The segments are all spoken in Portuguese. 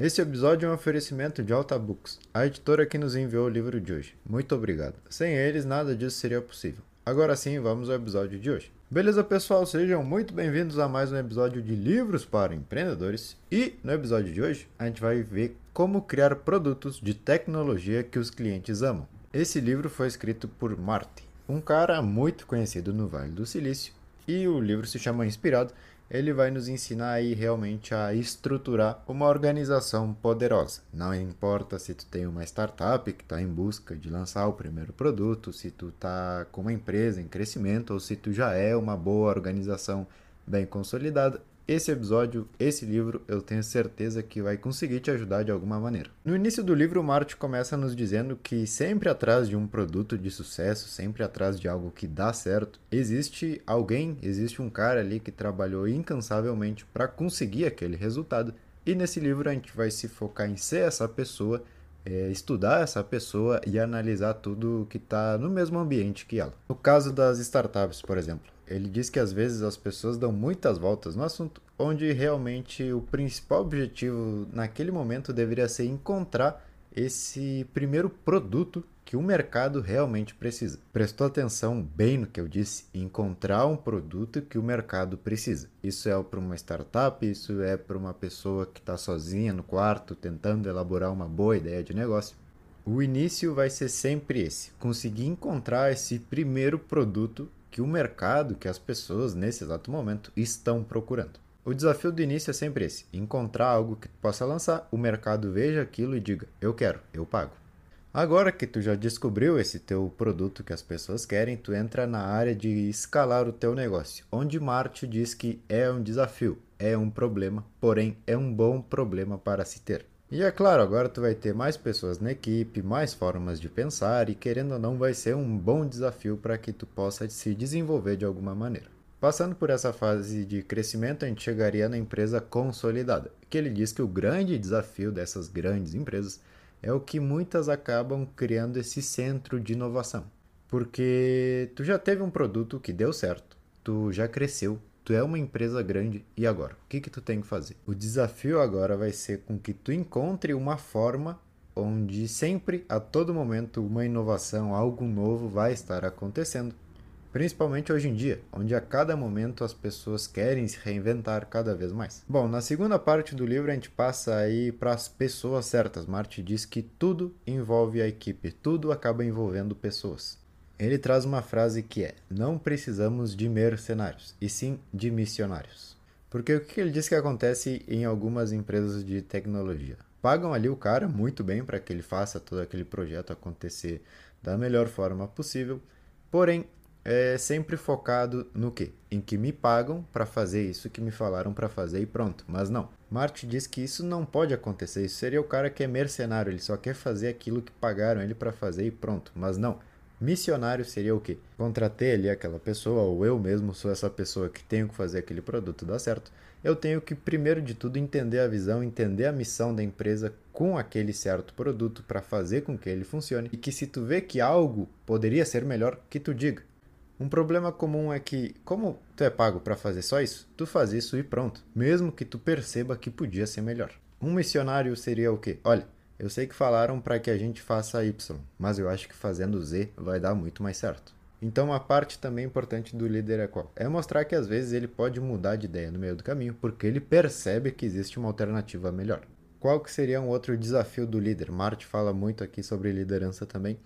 Esse episódio é um oferecimento de Alta Books, a editora que nos enviou o livro de hoje. Muito obrigado. Sem eles, nada disso seria possível. Agora sim, vamos ao episódio de hoje. Beleza, pessoal? Sejam muito bem-vindos a mais um episódio de Livros para Empreendedores. E no episódio de hoje, a gente vai ver como criar produtos de tecnologia que os clientes amam. Esse livro foi escrito por Marty, um cara muito conhecido no Vale do Silício, e o livro se chama Inspirado ele vai nos ensinar aí realmente a estruturar uma organização poderosa. Não importa se tu tem uma startup que está em busca de lançar o primeiro produto, se tu está com uma empresa em crescimento ou se tu já é uma boa organização bem consolidada, esse episódio, esse livro, eu tenho certeza que vai conseguir te ajudar de alguma maneira. No início do livro, o Marty começa nos dizendo que sempre atrás de um produto de sucesso, sempre atrás de algo que dá certo, existe alguém, existe um cara ali que trabalhou incansavelmente para conseguir aquele resultado. E nesse livro a gente vai se focar em ser essa pessoa, é, estudar essa pessoa e analisar tudo que está no mesmo ambiente que ela. No caso das startups, por exemplo, ele diz que às vezes as pessoas dão muitas voltas no assunto, onde realmente o principal objetivo naquele momento deveria ser encontrar esse primeiro produto que o mercado realmente precisa. Prestou atenção bem no que eu disse? Encontrar um produto que o mercado precisa. Isso é para uma startup, isso é para uma pessoa que está sozinha no quarto tentando elaborar uma boa ideia de negócio. O início vai ser sempre esse: conseguir encontrar esse primeiro produto que o mercado, que as pessoas nesse exato momento estão procurando. O desafio do início é sempre esse: encontrar algo que tu possa lançar, o mercado veja aquilo e diga: eu quero, eu pago. Agora que tu já descobriu esse teu produto que as pessoas querem, tu entra na área de escalar o teu negócio, onde Marte diz que é um desafio, é um problema, porém é um bom problema para se ter. E é claro, agora tu vai ter mais pessoas na equipe, mais formas de pensar e querendo ou não vai ser um bom desafio para que tu possa se desenvolver de alguma maneira. Passando por essa fase de crescimento, a gente chegaria na empresa consolidada, que ele diz que o grande desafio dessas grandes empresas é o que muitas acabam criando esse centro de inovação. Porque tu já teve um produto que deu certo, tu já cresceu, Tu é uma empresa grande e agora? O que, que tu tem que fazer? O desafio agora vai ser com que tu encontre uma forma onde sempre, a todo momento, uma inovação, algo novo vai estar acontecendo. Principalmente hoje em dia, onde a cada momento as pessoas querem se reinventar cada vez mais. Bom, na segunda parte do livro a gente passa aí para as pessoas certas. Marty diz que tudo envolve a equipe, tudo acaba envolvendo pessoas. Ele traz uma frase que é: Não precisamos de mercenários, e sim de missionários. Porque o que ele diz que acontece em algumas empresas de tecnologia? Pagam ali o cara muito bem para que ele faça todo aquele projeto acontecer da melhor forma possível, porém é sempre focado no que? Em que me pagam para fazer isso que me falaram para fazer e pronto. Mas não. Marty diz que isso não pode acontecer. Isso seria o cara que é mercenário, ele só quer fazer aquilo que pagaram ele para fazer e pronto. Mas não. Missionário seria o quê? Contratei ali aquela pessoa, ou eu mesmo sou essa pessoa que tenho que fazer aquele produto dar certo. Eu tenho que, primeiro de tudo, entender a visão, entender a missão da empresa com aquele certo produto para fazer com que ele funcione. E que se tu vê que algo poderia ser melhor, que tu diga. Um problema comum é que, como tu é pago para fazer só isso, tu faz isso e pronto, mesmo que tu perceba que podia ser melhor. Um missionário seria o quê? Olha, eu sei que falaram para que a gente faça Y, mas eu acho que fazendo Z vai dar muito mais certo. Então, uma parte também importante do líder é qual? É mostrar que às vezes ele pode mudar de ideia no meio do caminho, porque ele percebe que existe uma alternativa melhor. Qual que seria um outro desafio do líder? Marte fala muito aqui sobre liderança também.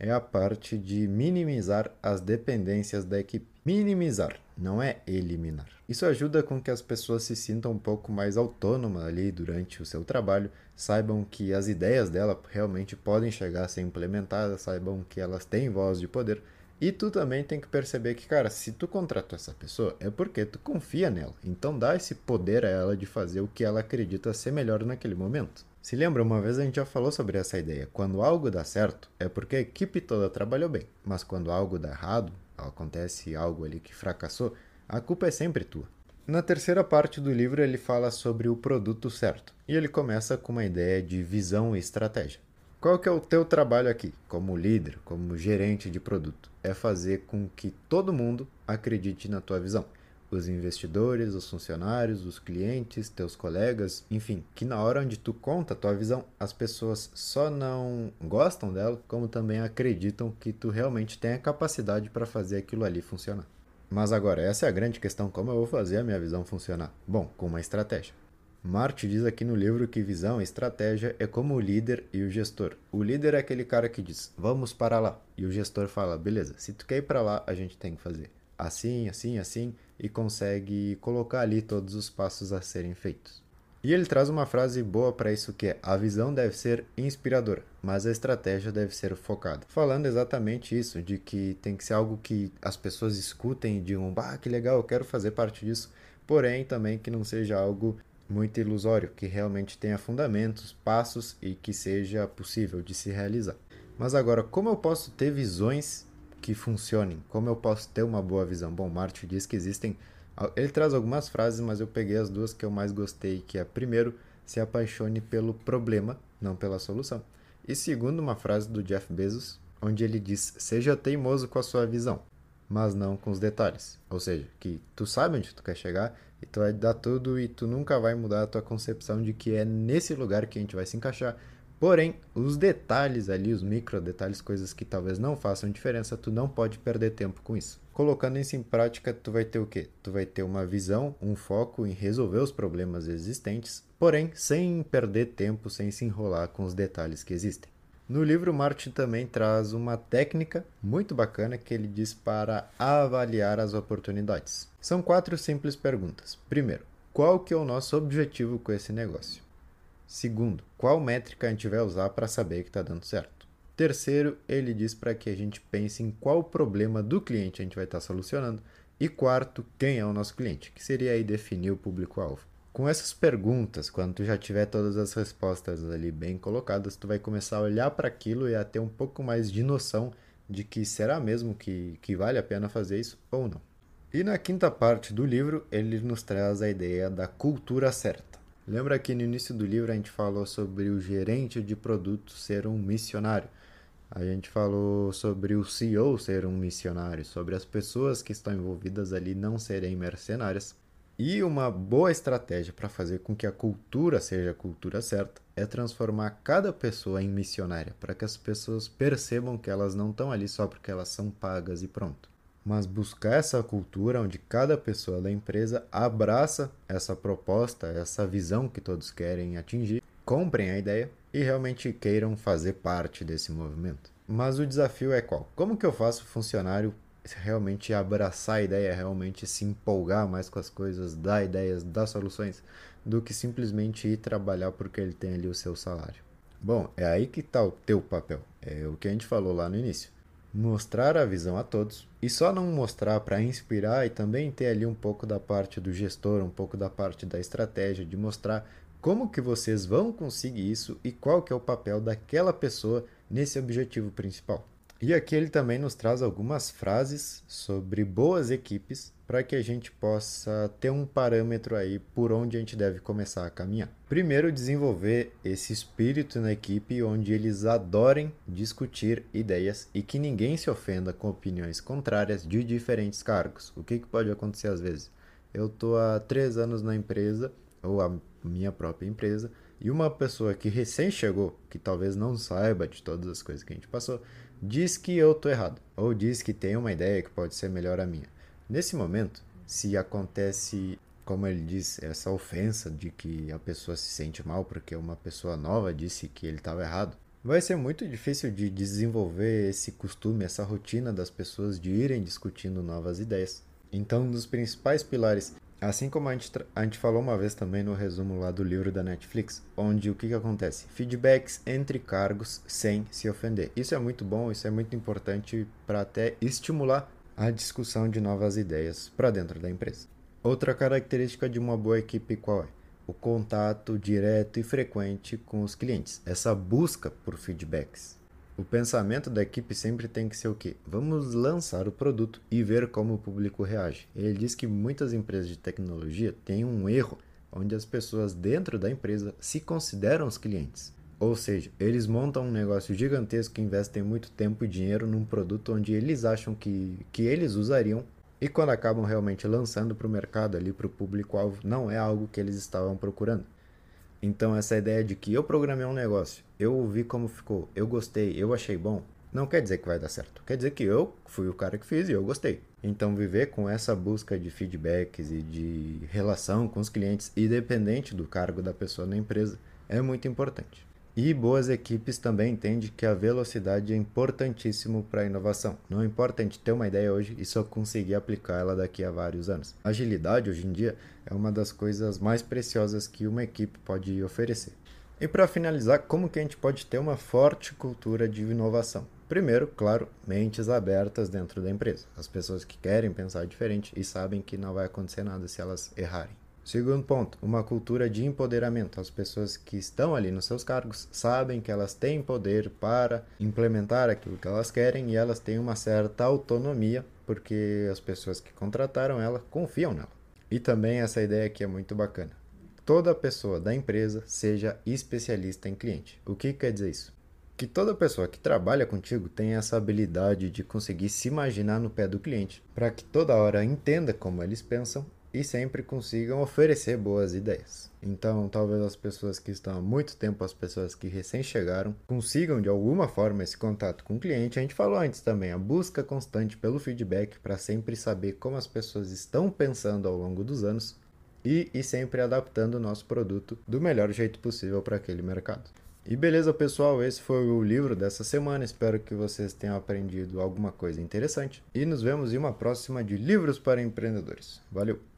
É a parte de minimizar as dependências da equipe. Minimizar, não é eliminar. Isso ajuda com que as pessoas se sintam um pouco mais autônomas ali durante o seu trabalho, saibam que as ideias dela realmente podem chegar a ser implementadas, saibam que elas têm voz de poder. E tu também tem que perceber que, cara, se tu contratou essa pessoa, é porque tu confia nela. Então dá esse poder a ela de fazer o que ela acredita ser melhor naquele momento. Se lembra, uma vez a gente já falou sobre essa ideia. Quando algo dá certo, é porque a equipe toda trabalhou bem. Mas quando algo dá errado, acontece algo ali que fracassou, a culpa é sempre tua. Na terceira parte do livro, ele fala sobre o produto certo. E ele começa com uma ideia de visão e estratégia. Qual que é o teu trabalho aqui, como líder, como gerente de produto? É fazer com que todo mundo acredite na tua visão. Os investidores, os funcionários, os clientes, teus colegas, enfim, que na hora onde tu conta a tua visão, as pessoas só não gostam dela, como também acreditam que tu realmente tem a capacidade para fazer aquilo ali funcionar. Mas agora, essa é a grande questão: como eu vou fazer a minha visão funcionar? Bom, com uma estratégia. Marty diz aqui no livro que visão e estratégia é como o líder e o gestor. O líder é aquele cara que diz, vamos para lá. E o gestor fala, beleza, se tu quer ir para lá, a gente tem que fazer assim, assim, assim, e consegue colocar ali todos os passos a serem feitos. E ele traz uma frase boa para isso que é: a visão deve ser inspiradora, mas a estratégia deve ser focada. Falando exatamente isso, de que tem que ser algo que as pessoas escutem e digam, bah, que legal, eu quero fazer parte disso. Porém, também que não seja algo muito ilusório, que realmente tenha fundamentos, passos e que seja possível de se realizar. Mas agora, como eu posso ter visões que funcionem? Como eu posso ter uma boa visão? Bom, Martin diz que existem. Ele traz algumas frases, mas eu peguei as duas que eu mais gostei, que é primeiro, se apaixone pelo problema, não pela solução. E segundo, uma frase do Jeff Bezos, onde ele diz: "Seja teimoso com a sua visão, mas não com os detalhes". Ou seja, que tu sabe onde tu quer chegar e tu vai dar tudo e tu nunca vai mudar a tua concepção de que é nesse lugar que a gente vai se encaixar Porém, os detalhes ali, os micro detalhes, coisas que talvez não façam diferença, tu não pode perder tempo com isso. Colocando isso em prática, tu vai ter o quê? Tu vai ter uma visão, um foco em resolver os problemas existentes, porém sem perder tempo, sem se enrolar com os detalhes que existem. No livro, Martin também traz uma técnica muito bacana que ele diz para avaliar as oportunidades. São quatro simples perguntas. Primeiro, qual que é o nosso objetivo com esse negócio? Segundo, qual métrica a gente vai usar para saber que está dando certo? Terceiro, ele diz para que a gente pense em qual problema do cliente a gente vai estar tá solucionando. E quarto, quem é o nosso cliente, que seria aí definir o público-alvo. Com essas perguntas, quando tu já tiver todas as respostas ali bem colocadas, tu vai começar a olhar para aquilo e a ter um pouco mais de noção de que será mesmo que, que vale a pena fazer isso ou não. E na quinta parte do livro, ele nos traz a ideia da cultura certa. Lembra que no início do livro a gente falou sobre o gerente de produto ser um missionário. A gente falou sobre o CEO ser um missionário, sobre as pessoas que estão envolvidas ali não serem mercenárias. E uma boa estratégia para fazer com que a cultura seja a cultura certa é transformar cada pessoa em missionária, para que as pessoas percebam que elas não estão ali só porque elas são pagas e pronto mas buscar essa cultura onde cada pessoa da empresa abraça essa proposta, essa visão que todos querem atingir, comprem a ideia e realmente queiram fazer parte desse movimento. Mas o desafio é qual? Como que eu faço o funcionário realmente abraçar a ideia, realmente se empolgar mais com as coisas, dar ideias, dar soluções, do que simplesmente ir trabalhar porque ele tem ali o seu salário? Bom, é aí que está o teu papel. É o que a gente falou lá no início mostrar a visão a todos e só não mostrar para inspirar e também ter ali um pouco da parte do gestor, um pouco da parte da estratégia, de mostrar como que vocês vão conseguir isso e qual que é o papel daquela pessoa nesse objetivo principal. E aqui ele também nos traz algumas frases sobre boas equipes para que a gente possa ter um parâmetro aí por onde a gente deve começar a caminhar. Primeiro, desenvolver esse espírito na equipe onde eles adorem discutir ideias e que ninguém se ofenda com opiniões contrárias de diferentes cargos. O que, que pode acontecer às vezes? Eu estou há três anos na empresa, ou a minha própria empresa, e uma pessoa que recém chegou, que talvez não saiba de todas as coisas que a gente passou, diz que eu estou errado, ou diz que tem uma ideia que pode ser melhor a minha. Nesse momento, se acontece, como ele diz, essa ofensa de que a pessoa se sente mal porque uma pessoa nova disse que ele estava errado, vai ser muito difícil de desenvolver esse costume, essa rotina das pessoas de irem discutindo novas ideias. Então, um dos principais pilares Assim como a gente, a gente falou uma vez também no resumo lá do livro da Netflix, onde o que, que acontece? Feedbacks entre cargos sem se ofender. Isso é muito bom, isso é muito importante para até estimular a discussão de novas ideias para dentro da empresa. Outra característica de uma boa equipe qual é? O contato direto e frequente com os clientes, essa busca por feedbacks. O pensamento da equipe sempre tem que ser o quê? Vamos lançar o produto e ver como o público reage. Ele diz que muitas empresas de tecnologia têm um erro onde as pessoas dentro da empresa se consideram os clientes. Ou seja, eles montam um negócio gigantesco, investem muito tempo e dinheiro num produto onde eles acham que, que eles usariam E quando acabam realmente lançando para o mercado ali, para o público-alvo, não é algo que eles estavam procurando. Então essa ideia de que eu programei um negócio, eu vi como ficou, eu gostei, eu achei bom, não quer dizer que vai dar certo. Quer dizer que eu fui o cara que fiz e eu gostei. Então viver com essa busca de feedbacks e de relação com os clientes, independente do cargo da pessoa na empresa, é muito importante. E boas equipes também entendem que a velocidade é importantíssimo para a inovação. Não importa a gente ter uma ideia hoje e só conseguir aplicar ela daqui a vários anos. Agilidade hoje em dia é uma das coisas mais preciosas que uma equipe pode oferecer. E para finalizar, como que a gente pode ter uma forte cultura de inovação? Primeiro, claro, mentes abertas dentro da empresa. As pessoas que querem pensar diferente e sabem que não vai acontecer nada se elas errarem. Segundo ponto, uma cultura de empoderamento. As pessoas que estão ali nos seus cargos sabem que elas têm poder para implementar aquilo que elas querem e elas têm uma certa autonomia porque as pessoas que contrataram ela confiam nela. E também essa ideia aqui é muito bacana. Toda pessoa da empresa seja especialista em cliente. O que quer dizer isso? Que toda pessoa que trabalha contigo tenha essa habilidade de conseguir se imaginar no pé do cliente, para que toda hora entenda como eles pensam e sempre consigam oferecer boas ideias. Então, talvez as pessoas que estão há muito tempo, as pessoas que recém chegaram, consigam de alguma forma esse contato com o cliente. A gente falou antes também, a busca constante pelo feedback para sempre saber como as pessoas estão pensando ao longo dos anos e, e sempre adaptando o nosso produto do melhor jeito possível para aquele mercado. E beleza, pessoal, esse foi o livro dessa semana. Espero que vocês tenham aprendido alguma coisa interessante. E nos vemos em uma próxima de Livros para Empreendedores. Valeu!